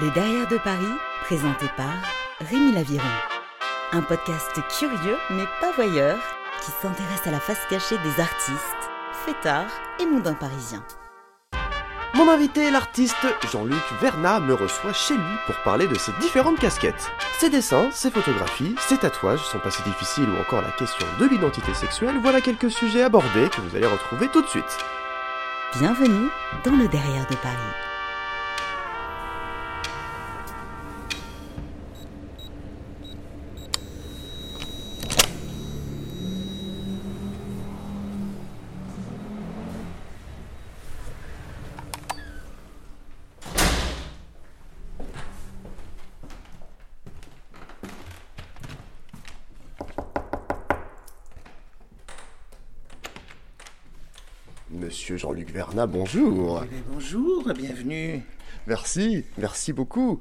Le Derrière de Paris, présenté par Rémi Laviron. Un podcast curieux mais pas voyeur qui s'intéresse à la face cachée des artistes, fêtards et mondains parisiens. Mon invité, l'artiste Jean-Luc Vernat, me reçoit chez lui pour parler de ses différentes casquettes. Ses dessins, ses photographies, ses tatouages, son passé difficile ou encore la question de l'identité sexuelle, voilà quelques sujets abordés que vous allez retrouver tout de suite. Bienvenue dans le Derrière de Paris. Monsieur Jean-Luc Vernat, bonjour. Eh bien, bonjour, bienvenue. Merci, merci beaucoup.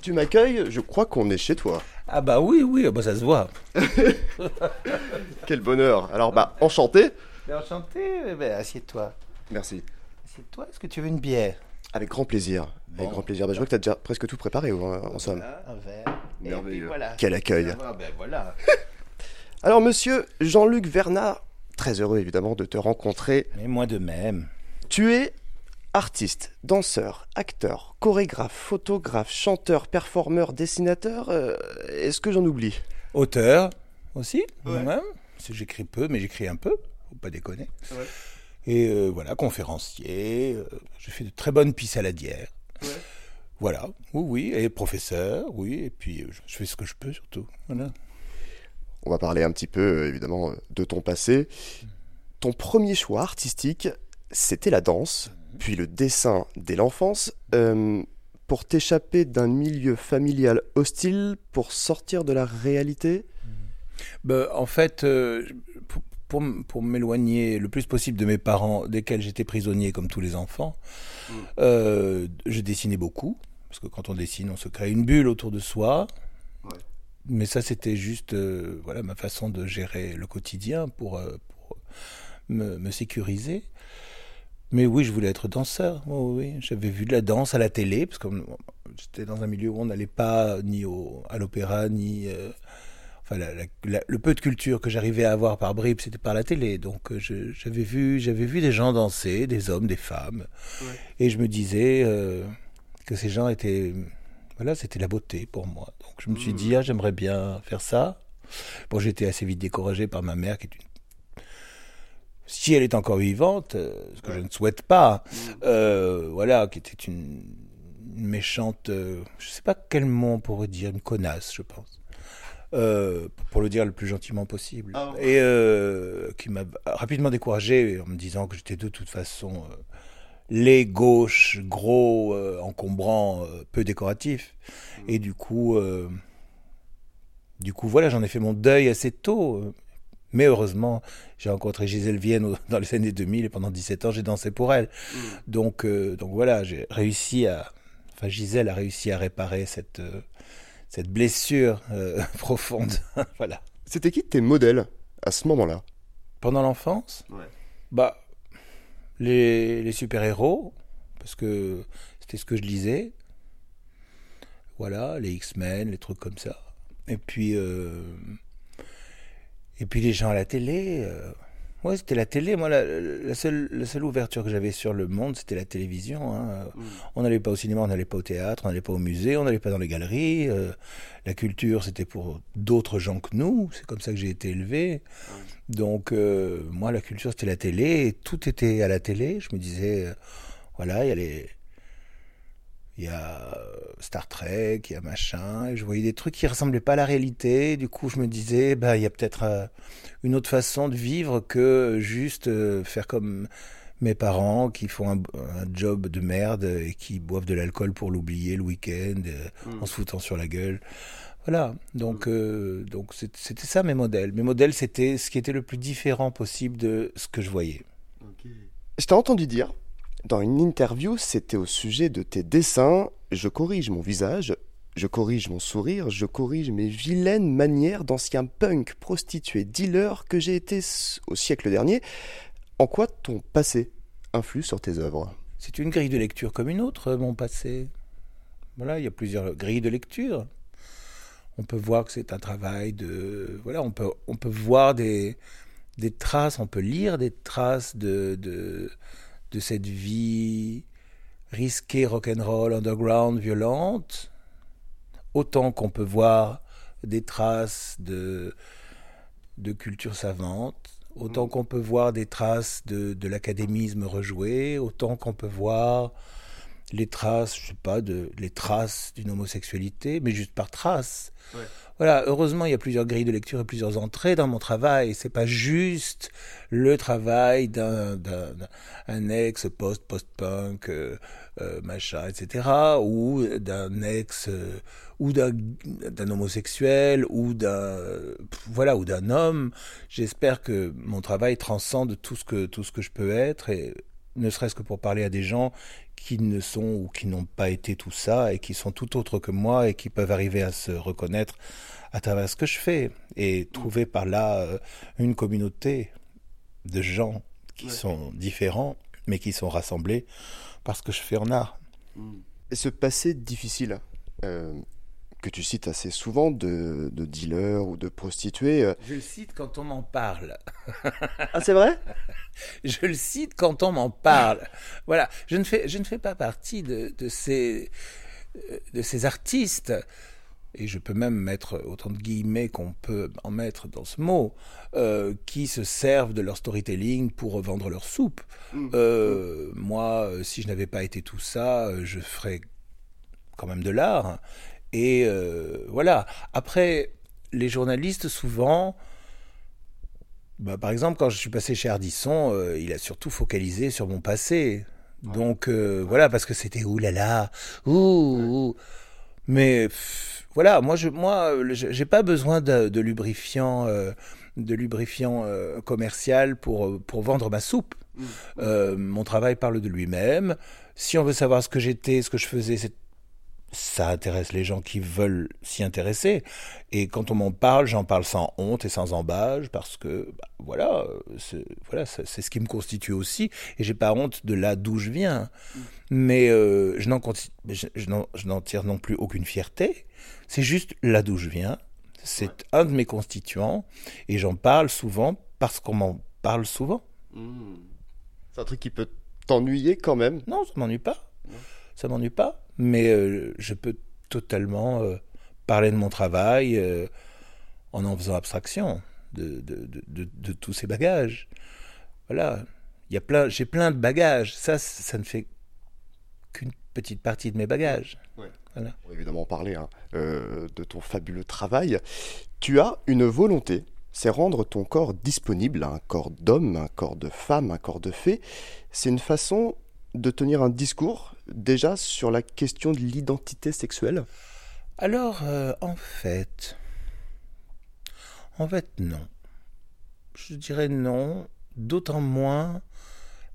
Tu m'accueilles, je crois qu'on est chez toi. Ah bah oui, oui, ah bah ça se voit. Quel bonheur. Alors bah, enchanté. Enchanté, ben, assieds-toi. Merci. Assieds-toi, est-ce que tu veux une bière? Avec grand plaisir. Avec grand plaisir. Bah, je vois que tu as déjà presque tout préparé, en, somme. Un verre. Et Merveilleux. puis voilà. Quel accueil. Ah ben voilà. Alors, monsieur Jean-Luc Vernat, très heureux évidemment de te rencontrer. Mais moi de même. Tu es artiste, danseur, acteur, chorégraphe, photographe, chanteur, performeur, dessinateur. euh, Est-ce que j'en oublie? Auteur aussi, moi-même. Parce que J'écris peu, mais j'écris un peu, faut pas déconner. Et euh, voilà, conférencier, euh, je fais de très bonnes pistes saladières. Voilà, oui, oui, et professeur, oui, et puis euh, je- je fais ce que je peux surtout. Voilà. On va parler un petit peu euh, évidemment de ton passé. Ton premier choix artistique, c'était la danse, puis le dessin dès l'enfance. Euh, pour t'échapper d'un milieu familial hostile, pour sortir de la réalité? Ben, en fait, euh, pour, pour, m'éloigner le plus possible de mes parents, desquels j'étais prisonnier comme tous les enfants, euh, je dessinais beaucoup. Parce que quand on dessine, on se crée une bulle autour de soi. Mais ça, c'était juste euh, voilà, ma façon de gérer le quotidien pour, euh, pour me, me sécuriser. Mais oui, je voulais être danseur. Oui, oui. J'avais vu de la danse à la télé, parce que euh, j'étais dans un milieu où on n'allait pas ni au, à l'opéra, ni... euh, enfin, la- la- la- le peu de culture que j'arrivais à avoir par bribes, c'était par la télé. Donc, euh, j'avais vu, j'avais vu des gens danser, des hommes, des femmes, et je me disais euh, que ces gens étaient, voilà, c'était la beauté pour moi. Donc, je me suis dit, ah, j'aimerais bien faire ça. Bon, j'étais assez vite découragé par ma mère, qui est une si elle est encore vivante, euh, ce que je ne souhaite pas, euh, voilà, qui était une, une méchante, euh, je sais pas quel mot on pourrait dire, une connasse, je pense. Euh, pour le dire le plus gentiment possible. Et euh, qui m'a rapidement découragé en me disant que j'étais de toute façon euh, laid, gauche, gros, euh, encombrant, euh, peu décoratif. Et du coup, euh, du coup, voilà, j'en ai fait mon deuil assez tôt. Mais heureusement, j'ai rencontré Gisèle Vienne dans les années 2000 et pendant 17 ans, j'ai dansé pour elle. Donc, euh, donc voilà, j'ai réussi à. Enfin, Gisèle a réussi à réparer cette, cette blessure profonde. voilà. C'était qui tes modèles à ce moment-là? Pendant l'enfance? Bah, les, super-héros, parce que c'était ce que je lisais. Voilà, les X-Men, les trucs comme ça. Et puis, euh, et puis les gens à la télé. euh, ouais, c'était la télé. Moi, la, la seule, la seule ouverture que j'avais sur le monde, c'était la télévision. hein. On n'allait pas au cinéma, on n'allait pas au théâtre, on n'allait pas au musée, on n'allait pas dans les galeries. euh, la culture, c'était pour d'autres gens que nous. C'est comme ça que j'ai été élevé. Donc, euh, moi, la culture, c'était la télé. Et tout était à la télé. Je me disais, euh, voilà, il y a les. Il y a euh, Star Trek, il y a machin. Et je voyais des trucs qui ressemblaient pas à la réalité. Du coup, je me disais, bah, il y a peut-être euh, une autre façon de vivre que juste euh, faire comme mes parents qui font un, un job de merde et qui boivent de l'alcool pour l'oublier le week-end euh, en se foutant sur la gueule. Voilà, donc euh, donc c'est- c'était ça mes modèles. Mes modèles, c'était ce qui était le plus différent possible de ce que je voyais. Je t'ai entendu dire, dans une interview, c'était au sujet de tes dessins, je corrige mon visage, je corrige mon sourire, je corrige mes vilaines manières d'ancien punk, prostitué, dealer que j'ai été au siècle dernier. En quoi ton passé influe sur tes œuvres? C'est une grille de lecture comme une autre, mon passé. Voilà, il y a plusieurs grilles de lecture. On peut voir que c'est un travail de. Voilà, on peut, on peut voir des, des traces, on peut lire des traces de, de, de cette vie risquée, rock'n'roll, underground, violente, autant qu'on peut voir des traces de, de culture savante, autant qu'on peut voir des traces de, de l'académisme rejoué, autant qu'on peut voir les traces, je sais pas, de, les traces d'une homosexualité, mais juste par traces. Voilà, heureusement, il y a plusieurs grilles de lecture et plusieurs entrées dans mon travail. C'est pas juste le travail d'un, d'un, ex post post punk euh, euh, machin, etc. ou d'un ex euh, ou d'un, d'un homosexuel ou d'un voilà ou d'un homme. J'espère que mon travail transcende tout ce que tout ce que je peux être et ne serait-ce que pour parler à des gens qui ne sont ou qui n'ont pas été tout ça et qui sont tout autres que moi et qui peuvent arriver à se reconnaître à travers ce que je fais et trouver par là euh, une communauté de gens qui sont différents mais qui sont rassemblés parce que je fais en art. Et ce passé difficile, euh, que tu cites assez souvent de, de dealers ou de prostituées. Euh. Je le cite quand on m'en parle. ah, c'est vrai? Je le cite quand on m'en parle. Voilà, je ne fais, je ne fais pas partie de, de, ces, de ces artistes. Et je peux même mettre autant de guillemets qu'on peut en mettre dans ce mot, euh, qui se servent de leur storytelling pour vendre leur soupe. Mmh. Euh, moi, si je n'avais pas été tout ça, je ferais quand même de l'art. Et euh, voilà. Après, les journalistes, souvent, bah, par exemple, quand je suis passé chez Ardisson, euh, il a surtout focalisé sur mon passé. Donc euh, voilà, parce que c'était oulala, ouh, Mais voilà, moi, je, moi, j'ai pas besoin de, lubrifiant, de lubrifiant commercial pour pour vendre ma soupe. Mmh. mon travail parle de lui-même. Si on veut savoir ce que j'étais, ce que je faisais, c'est ça intéresse les gens qui veulent s'y intéresser. Et quand on m'en parle, j'en parle sans honte et sans embâge parce que bah, voilà, c'est, voilà, c'est ce qui me constitue aussi. Et j'ai pas honte de là d'où je viens. Mais euh, je, n'en, je, n'en, tire non plus aucune fierté. C'est juste là d'où je viens. C'est un de mes constituants et j'en parle souvent parce qu'on m'en parle souvent. Mmh. C'est un truc qui peut t'ennuyer quand même? Non, ça m'ennuie pas. Ça m'ennuie pas mais euh, je peux totalement euh, parler de mon travail euh, en en faisant abstraction de, de, de, de tous ces bagages. Voilà, il y a plein, j'ai plein de bagages. Ça, ça ne fait qu'une petite partie de mes bagages. On va évidemment parler hein, de ton fabuleux travail. Tu as une volonté, c'est rendre ton corps disponible, un corps d'homme, un corps de femme, un corps de fée. C'est une façon de tenir un discours déjà sur la question de l'identité sexuelle? Alors, euh, en fait, en fait, non. Je dirais non, d'autant moins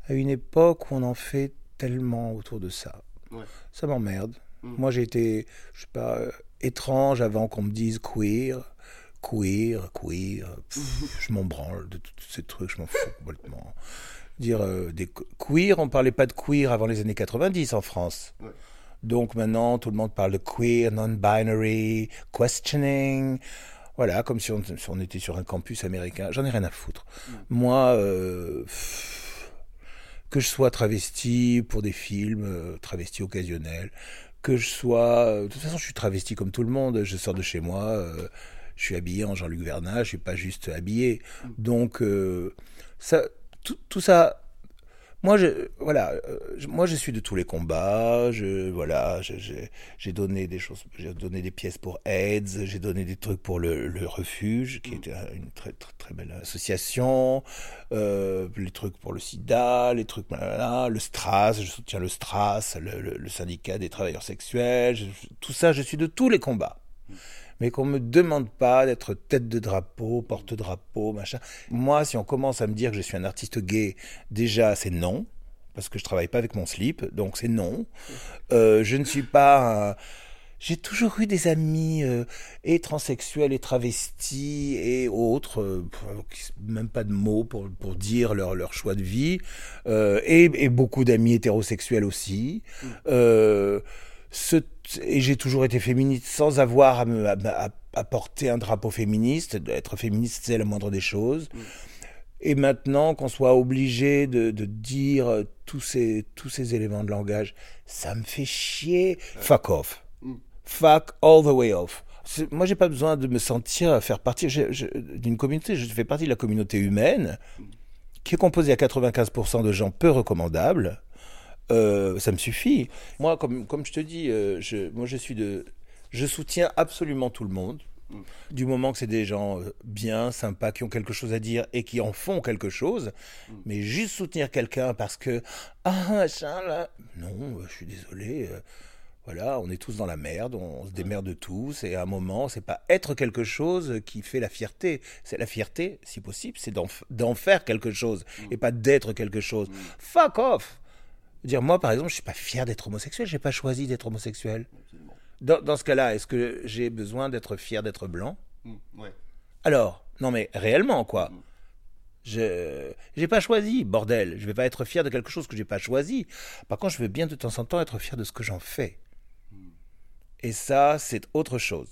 à une époque où on en fait tellement autour de ça. Ça m'emmerde. Mm. Moi, j'ai été, je sais pas, euh, étrange avant qu'on me dise queer, queer, queer. je m'en branle de tous ces trucs, je m'en fous complètement dire euh, des queer, on parlait pas de queer avant les années 90 en France. Donc maintenant, tout le monde parle de queer, non-binary, questioning. Voilà, comme si on, était sur un campus américain. J'en ai rien à foutre. Mm. Moi, euh, que je sois travesti pour des films, euh, travesti occasionnel, que je sois... de toute façon, je suis travesti comme tout le monde. Je sors de chez moi, je suis habillé en Jean-Luc Vernat, je suis pas juste habillé. Mm. Donc, ça tout, ça, moi, je, voilà, euh, moi, je suis de tous les combats. Je, voilà, j'ai donné des choses, j'ai donné des pièces pour AIDS, j'ai donné des trucs pour le, refuge, qui mm. était une très, très, belle association, euh, les trucs pour le SIDA, les trucs, le STRAS, je soutiens le STRAS, le, syndicat des travailleurs sexuels, tout ça, je suis de tous les combats. Mais qu'on me demande pas d'être tête de drapeau, porte-drapeau, machin. Moi, si on commence à me dire que je suis un artiste gay, déjà, c'est non, parce que je travaille pas avec mon slip, donc c'est non. Euh, je ne suis pas J'ai toujours eu des amis euh, et transsexuels et travestis et autres, euh, même pas de mots pour, pour dire leur, leur choix de vie, et, et, beaucoup d'amis hétérosexuels aussi. Ce, et j'ai toujours été féministe sans avoir à me à, porter un drapeau féministe. Être féministe, c'est la moindre des choses. Mm. Et maintenant, qu'on soit obligé de, de, dire tous ces, tous ces éléments de langage, ça me fait chier. Fuck off. Mm. Fuck all the way off. Moi, j'ai pas besoin de me sentir faire partie d'une communauté. Je fais partie de la communauté humaine qui est composée à 95% de gens peu recommandables. Euh, ça me suffit. Moi, comme, comme je te dis, euh, je, moi, je suis de, je soutiens absolument tout le monde. Du moment que c'est des gens euh, bien, sympas, qui ont quelque chose à dire et qui en font quelque chose, mais juste soutenir quelqu'un parce que ah machin là, non, je suis désolé. Voilà, on est tous dans la merde, on se démerde tous, et à un moment, c'est pas être quelque chose qui fait la fierté. C'est la fierté, si possible, c'est d'en faire quelque chose, et pas d'être quelque chose. Fuck off Dire, moi, par exemple, je suis pas fier d'être homosexuel, j'ai pas choisi d'être homosexuel. Dans, ce cas-là, est-ce que j'ai besoin d'être fier d'être blanc? Mmh, Alors, non mais réellement, quoi. Mmh. Je n'ai pas choisi, bordel. Je vais pas être fier de quelque chose que j'ai pas choisi. Par contre, je veux bien de temps en temps être fier de ce que j'en fais. Et ça, c'est autre chose.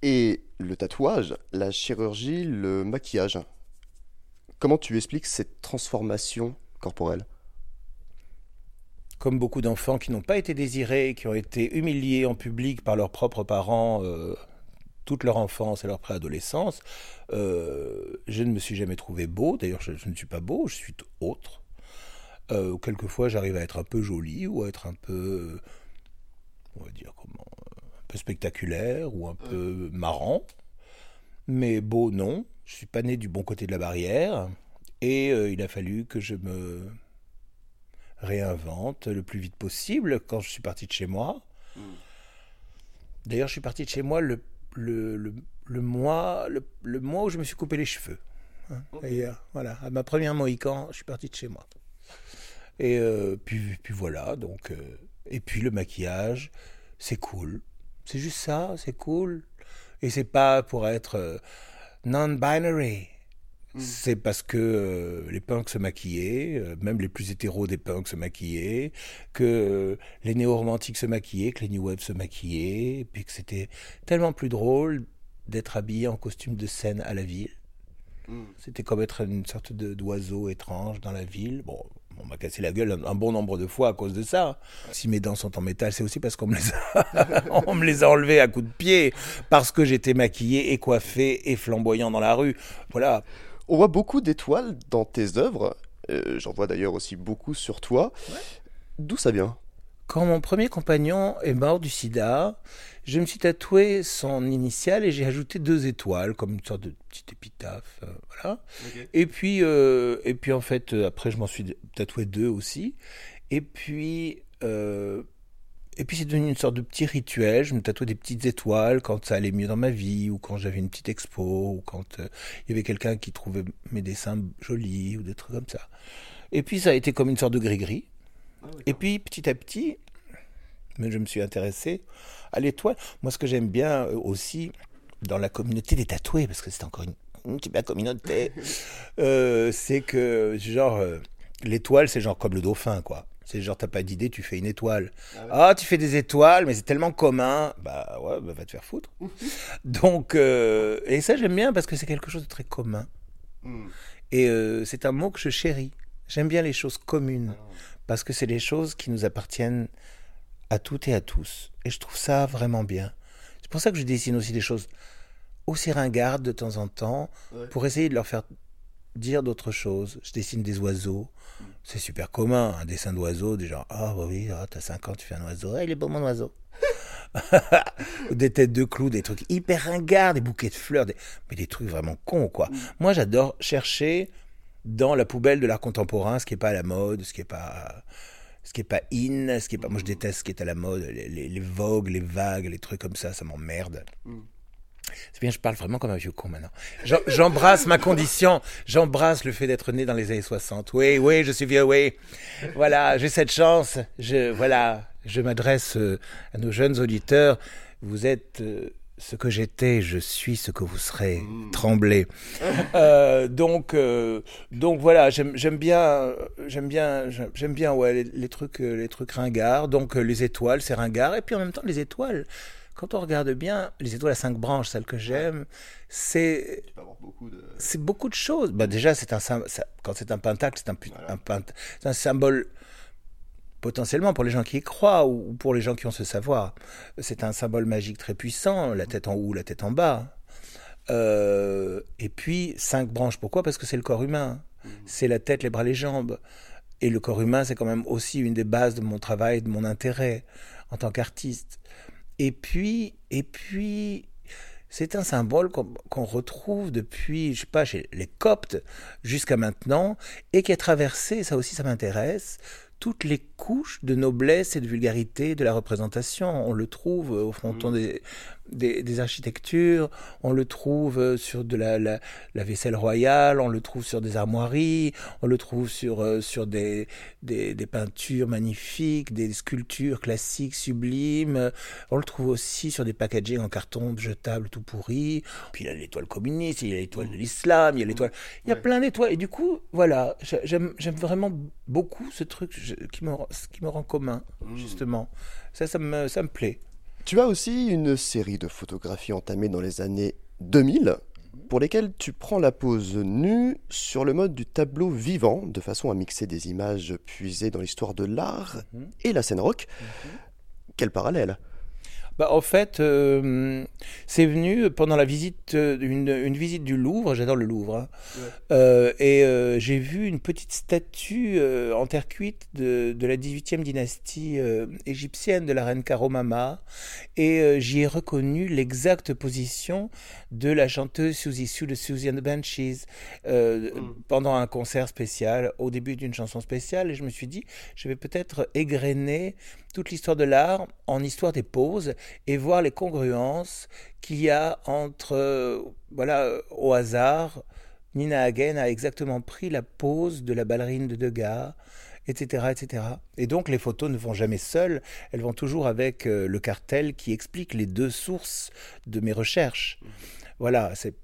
Et le tatouage, la chirurgie, le maquillage. Comment tu expliques cette transformation corporelle? Comme beaucoup d'enfants qui n'ont pas été désirés, qui ont été humiliés en public par leurs propres parents euh, toute leur enfance et leur préadolescence, euh, je ne me suis jamais trouvé beau. D'ailleurs, je, ne suis pas beau, je suis autre. Euh, quelquefois, j'arrive à être un peu joli ou à être un peu, on va dire comment, peu spectaculaire ou un peu marrant. Mais beau, non. Je suis pas né du bon côté de la barrière. Et il a fallu que je me réinvente le plus vite possible quand je suis parti de chez moi. D'ailleurs, je suis parti de chez moi le, le, le, mois, le, mois où je me suis coupé les cheveux. Hein, voilà, à ma première Mohican, je suis parti de chez moi. Et euh, puis, puis voilà, donc. Euh, et puis le maquillage, c'est cool. C'est juste ça, c'est cool. Et c'est pas pour être euh, non-binary. Hmm. C'est parce que euh, les punks se maquillaient, euh, même les plus hétéros des punks se maquillaient, que les néo-romantiques se maquillaient, que les new wave se maquillaient, et puis que c'était tellement plus drôle d'être habillé en costume de scène à la ville. Hmm. C'était comme être une sorte d'oiseau étrange dans la ville. Bon, on m'a cassé la gueule un, bon nombre de fois à cause de ça. Si mes dents sont en métal, c'est aussi parce qu'on me les a, on me les a enlevées à coups de pied, parce que j'étais maquillé et coiffé et flamboyant dans la rue. Voilà. On voit beaucoup d'étoiles dans tes œuvres. Euh, j'en vois d'ailleurs aussi beaucoup sur toi. D'où ça vient? Quand mon premier compagnon est mort du sida, je me suis tatoué son initiale et j'ai ajouté deux étoiles, comme une sorte de petite épitaphe. Euh, voilà. Et, puis, euh, et puis, en fait, après, je m'en suis tatoué deux aussi. Et puis. Et puis c'est devenu une sorte de petit rituel. Je me tatouais des petites étoiles quand ça allait mieux dans ma vie, ou quand j'avais une petite expo, ou quand il y avait quelqu'un qui trouvait mes dessins jolis, ou des trucs comme ça. Et puis ça a été comme une sorte de gris-gris. Ah et puis petit à petit, je me suis intéressé à l'étoile. Moi, ce que j'aime bien euh, aussi dans la communauté des tatoués, parce que c'est encore une, une communauté, euh, c'est que, genre, euh, l'étoile, c'est genre comme le dauphin, quoi. C'est genre, t'as pas d'idée, tu fais une étoile. Ah, ah tu fais des étoiles, mais c'est tellement commun. Bah ouais, bah, va te faire foutre. Donc, et ça, j'aime bien parce que c'est quelque chose de très commun. Hmm. Et c'est un mot que je chéris. J'aime bien les choses communes. Ah. Parce que c'est les choses qui nous appartiennent à toutes et à tous. Et je trouve ça vraiment bien. C'est pour ça que je dessine aussi des choses aussi ringardes de temps en temps, pour essayer de leur faire dire d'autres choses. Je dessine des oiseaux. C'est super commun, un dessin d'oiseau, des gens, ah bah oui, ah, t'as 5 ans, tu fais un oiseau, ah, il est beau mon oiseau. des têtes de clous, des trucs hyper ringards, des bouquets de fleurs, mais des trucs vraiment cons, quoi. Mm. Moi, j'adore chercher dans la poubelle de l'art contemporain ce qui n'est pas à la mode, ce qui n'est pas ce qui est pas in, ce qui est pas. Moi, je déteste ce qui est à la mode, les, les, vogues, les vagues, les trucs comme ça, ça m'emmerde. Mm. C'est bien, je parle vraiment comme un vieux con maintenant. J'embrasse ma condition, j'embrasse le fait d'être né dans les années 60. Oui, oui, je suis vieux, oui. Voilà, j'ai cette chance. Je, voilà, je m'adresse euh, à nos jeunes auditeurs. Vous êtes euh, ce que j'étais, je suis ce que vous serez. Trembler. Euh, donc, euh, donc voilà, j'aime bien, j'aime bien, j'aime bien ouais, les, trucs, les trucs ringards. Donc les étoiles, c'est ringard. Et puis en même temps, les étoiles, quand on regarde bien, les étoiles à cinq branches, celles que j'aime, c'est c'est beaucoup de choses. Bah déjà, c'est un quand c'est un pentacle, c'est un, un, un symbole potentiellement pour les gens qui y croient ou pour les gens qui ont ce savoir. C'est un symbole magique très puissant, la tête en haut, la tête en bas. Euh, et puis, cinq branches, pourquoi? Parce que c'est le corps humain. Mhm. C'est la tête, les bras, les jambes. Et le corps humain, c'est quand même aussi une des bases de mon travail, de mon intérêt en tant qu'artiste. Et puis, et puis, c'est un symbole qu'on retrouve depuis, je sais pas, chez les Coptes jusqu'à maintenant, et qui est traversé, ça aussi ça m'intéresse, toutes les couches de noblesse et de vulgarité de la représentation. On le trouve au fronton mmh. des, des, architectures, on le trouve euh, sur de la, la, vaisselle royale, on le trouve sur des armoiries, on le trouve sur, euh, sur des, des, des, peintures magnifiques, des sculptures classiques sublimes, on le trouve aussi sur des packaging en carton jetable tout pourri, puis il y a l'étoile communiste, il y a l'étoile de l'islam, il y a l'étoile... Il y a plein d'étoiles, et du coup, voilà, j'aime vraiment beaucoup ce truc qui me, qui me rend commun, mmh. justement. Ça, ça me, ça me plaît. Tu as aussi une série de photographies entamées dans les années 2000 pour lesquelles tu prends la pose nue sur le mode du tableau vivant, de façon à mixer des images puisées dans l'histoire de l'art mhm. et la scène rock. Mhm. Quel parallèle? Bah, En fait, euh, c'est venu pendant la visite, euh, une, visite du Louvre, j'adore le Louvre, hein. euh, et j'ai vu une petite statue en terre cuite de, de la 18e dynastie égyptienne de la reine Karomama, et j'y ai reconnu l'exacte position de la chanteuse Suzy Sue de Suzy and the Banshees mm. pendant un concert spécial, au début d'une chanson spéciale, et je me suis dit, je vais peut-être égrener toute l'histoire de l'art en histoire des poses et voir les congruences qu'il y a entre, euh, voilà, au hasard, Nina Hagen a exactement pris la pose de la ballerine de Degas, etc., etc. Et donc les photos ne vont jamais seules, elles vont toujours avec euh, le cartel qui explique les deux sources de mes recherches. Voilà, c'est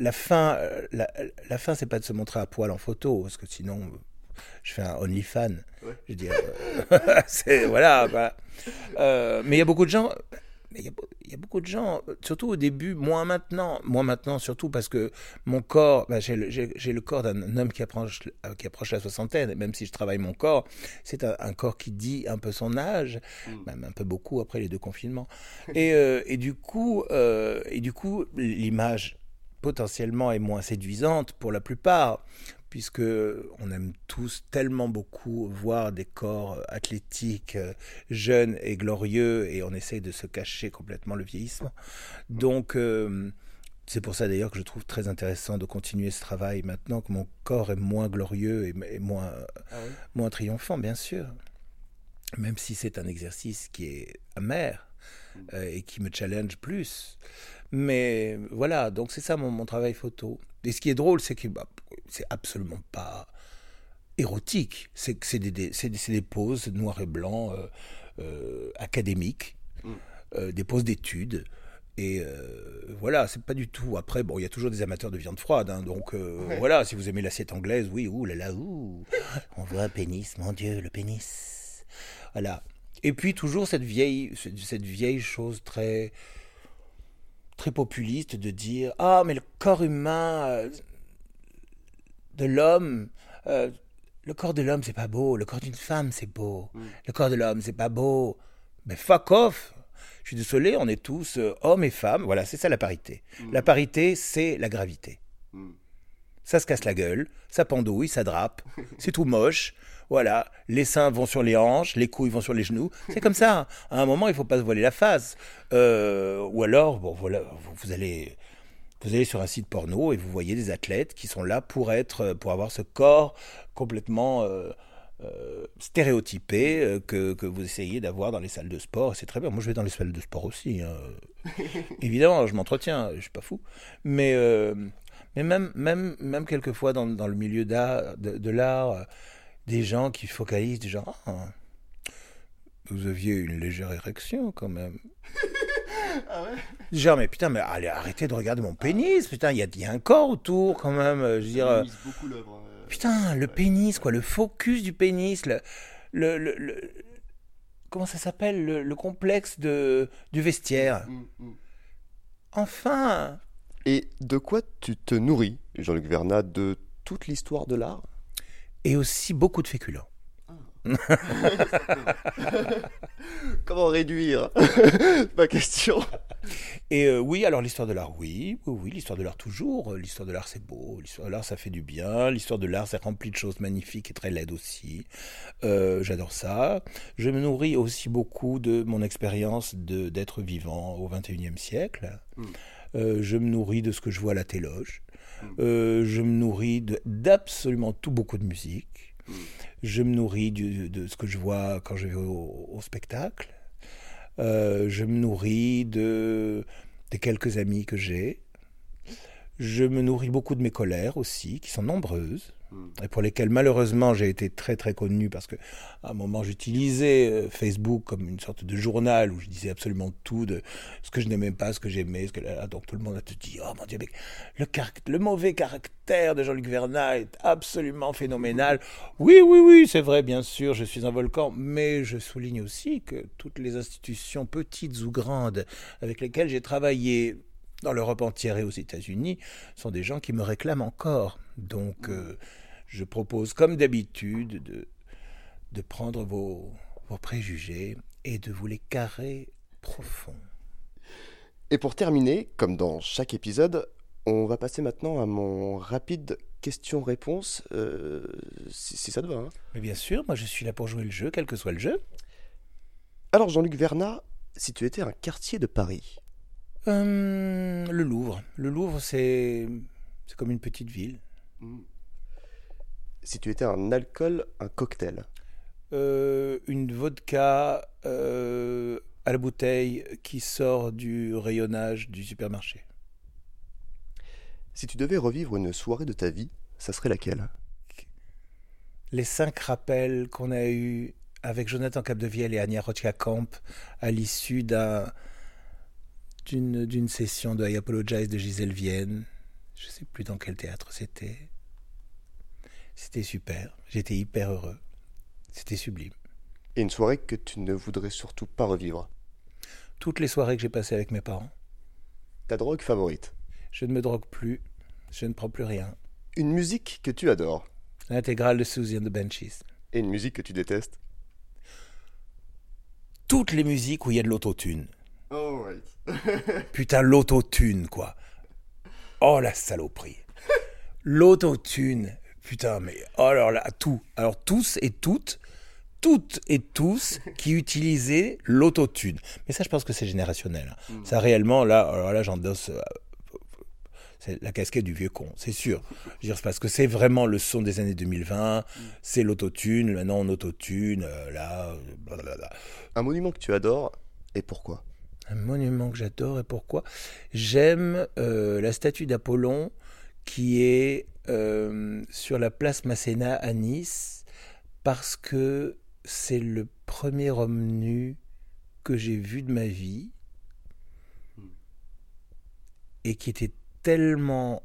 la fin. Euh, la, la fin, c'est pas de se montrer à poil en photo, parce que sinon, je fais un OnlyFans. Je dis, euh, voilà. Bah. Euh, mais il y a beaucoup de gens. Il y, a, beaucoup de gens, surtout au début, moins maintenant, moins maintenant surtout parce que mon corps, bah, j'ai le, corps d'un homme qui approche, qui approche la soixantaine, même si je travaille mon corps, c'est un, corps qui dit un peu son âge, mm. même un peu beaucoup après les deux confinements. Et, euh, et du coup, et du coup, l'image potentiellement est moins séduisante pour la plupart puisque on aime tous tellement beaucoup voir des corps athlétiques, euh, jeunes et glorieux, et on essaye de se cacher complètement le vieillissement. Donc, euh, c'est pour ça d'ailleurs que je trouve très intéressant de continuer ce travail maintenant que mon corps est moins glorieux et, moins, ah moins triomphant, bien sûr. Même si c'est un exercice qui est amer euh, et qui me challenge plus. Mais voilà, donc c'est ça mon, travail photo. Et ce qui est drôle, c'est que bah, c'est absolument pas érotique. C'est des, des, des, poses noir et blanc euh, euh, académiques, mm. euh, des poses d'études. Et voilà, c'est pas du tout. Après, bon, il y a toujours des amateurs de viande froide, hein, donc voilà, si vous aimez l'assiette anglaise, oui, ouh là là, ouh, on voit un pénis, mon Dieu, le pénis. Voilà. Et puis toujours cette vieille, cette vieille chose très, très populiste de dire ah mais le corps humain de l'homme, euh, le corps de l'homme c'est pas beau, le corps d'une femme c'est beau, mm. le corps de l'homme c'est pas beau. Mais fuck off Je suis désolé, on est tous euh, hommes et femmes, voilà, c'est ça la parité. Mm. La parité, c'est la gravité. Mm. Ça se casse la gueule, ça pendouille, ça drape, c'est tout moche. Voilà, les seins vont sur les hanches, les couilles vont sur les genoux. C'est comme ça. À un moment, il faut pas se voiler la face. Euh, ou alors, bon, voilà, vous allez vous allez sur un site porno et vous voyez des athlètes qui sont là pour être, pour avoir ce corps complètement euh, euh, stéréotypé euh, que, que, vous essayez d'avoir dans les salles de sport. C'est très bien. Moi, je vais dans les salles de sport aussi. Hein. Évidemment, je m'entretiens. Je suis pas fou. Mais mais même même même quelquefois dans, dans le milieu de, de l'art, des gens qui focalisent du genre. Ah, vous aviez une légère érection quand même. Genre, mais putain, mais allez, arrêtez de regarder mon pénis. Putain, il y a, il y a un corps autour quand même. Je veux dire, euh, beaucoup l'œuvre. euh. putain, le pénis, quoi, le focus du pénis, le, le, le- le- comment ça s'appelle, le, le complexe de, du vestiaire. Mm, mm. Enfin, Et de quoi tu te nourris, Jean-Luc Vernat, de toute l'histoire de l'art? Et aussi beaucoup de féculents. Comment réduire ma question Et euh, oui, alors l'histoire de l'art, oui, oui, oui, l'histoire de l'art toujours. L'histoire de l'art, c'est beau. L'histoire de l'art, ça fait du bien. L'histoire de l'art, c'est rempli de choses magnifiques et très laides aussi. Euh, J'adore ça. Je me nourris aussi beaucoup de mon expérience d'être vivant au XXIe siècle. Mm. Euh, je me nourris de ce que je vois à la téloge. Euh, je me nourris de- d'absolument tout beaucoup de musique. Je me nourris de ce que je vois quand je vais au, spectacle. Euh, je me nourris de, des quelques amis que j'ai. Je me nourris beaucoup de mes colères aussi, qui sont nombreuses. Et pour lesquelles malheureusement j'ai été très très connu parce que à un moment j'utilisais euh, Facebook comme une sorte de journal où je disais absolument tout de ce que je n'aimais pas, ce que j'aimais, ce que donc tout le monde a te dit oh mon dieu le, le mauvais caractère de Jean-Luc Vernat est absolument phénoménal. Oui oui oui c'est vrai bien sûr je suis un volcan mais je souligne aussi que toutes les institutions petites ou grandes avec lesquelles j'ai travaillé dans l'Europe entière et aux États-Unis sont des gens qui me réclament encore. Donc, euh, je propose, comme d'habitude, de, de prendre vos, vos préjugés et de vous les carrer profond. Et pour terminer, comme dans chaque épisode, on va passer maintenant à mon rapide question-réponse, euh, si, si ça te va. hein. Mais bien sûr, moi je suis là pour jouer le jeu, quel que soit le jeu. Alors Jean-Luc Vernat, si tu étais un quartier de Paris, Euh, le Louvre. Le Louvre, c'est c'est comme une petite ville. Si tu étais un alcool, un cocktail, Euh, une vodka euh, à la bouteille qui sort du rayonnage du supermarché. si tu devais revivre une soirée de ta vie, ça serait laquelle? Les cinq rappels qu'on a eus avec Jonathan Capdevielle et Anya Rochka-Camp à l'issue d'un- d'une d'une session de I Apologize de Gisèle Vienne. Je sais plus dans quel théâtre c'était. C'était super. J'étais hyper heureux. C'était sublime. Et une soirée que tu ne voudrais surtout pas revivre Toutes les soirées que j'ai passées avec mes parents. Ta drogue favorite Je ne me drogue plus. Je ne prends plus rien. Une musique que tu adores L'intégrale de Susie and the Benchies. Et une musique que tu détestes Toutes les musiques où il y a de l'autotune. Oh right. Putain, l'autotune, quoi. Oh, la saloperie. L'autotune. Putain, mais... Oh, alors là, tout. Alors, tous et toutes, toutes et tous qui utilisaient l'autotune. Mais ça, je pense que c'est générationnel. hein. Ça, réellement, là, alors là j'endosse... euh, C'est la casquette du vieux con, c'est sûr. Je veux dire, c'est parce que c'est vraiment le son des années 2020, c'est l'autotune, maintenant on autotune, euh, là, blablabla. Un monument que tu adores et pourquoi? Un monument que j'adore et pourquoi J'aime euh, la statue d'Apollon qui est euh, sur la place Masséna à Nice parce que c'est le premier homme nu que j'ai vu de ma vie et qui était tellement...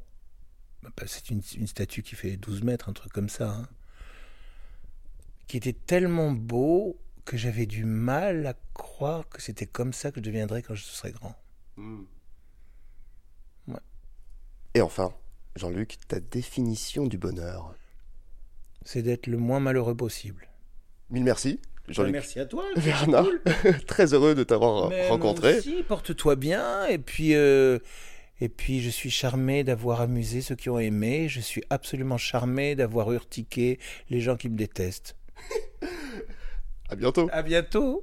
bah, C'est une, statue qui fait 12 mètres, un truc comme ça. hein, qui était tellement beau que j'avais du mal à croire que c'était comme ça que je deviendrais quand je serais grand. Ouais. Et enfin, Jean-Luc, ta définition du bonheur. C'est d'être le moins malheureux possible. Mille merci, Jean-Luc. Merci à toi. Vernat, très heureux de t'avoir Mais rencontré. aussi, porte-toi bien. Et puis, euh, et puis, je suis charmé d'avoir amusé ceux qui ont aimé. Je suis absolument charmé d'avoir urtiqué les gens qui me détestent. À bientôt. À bientôt.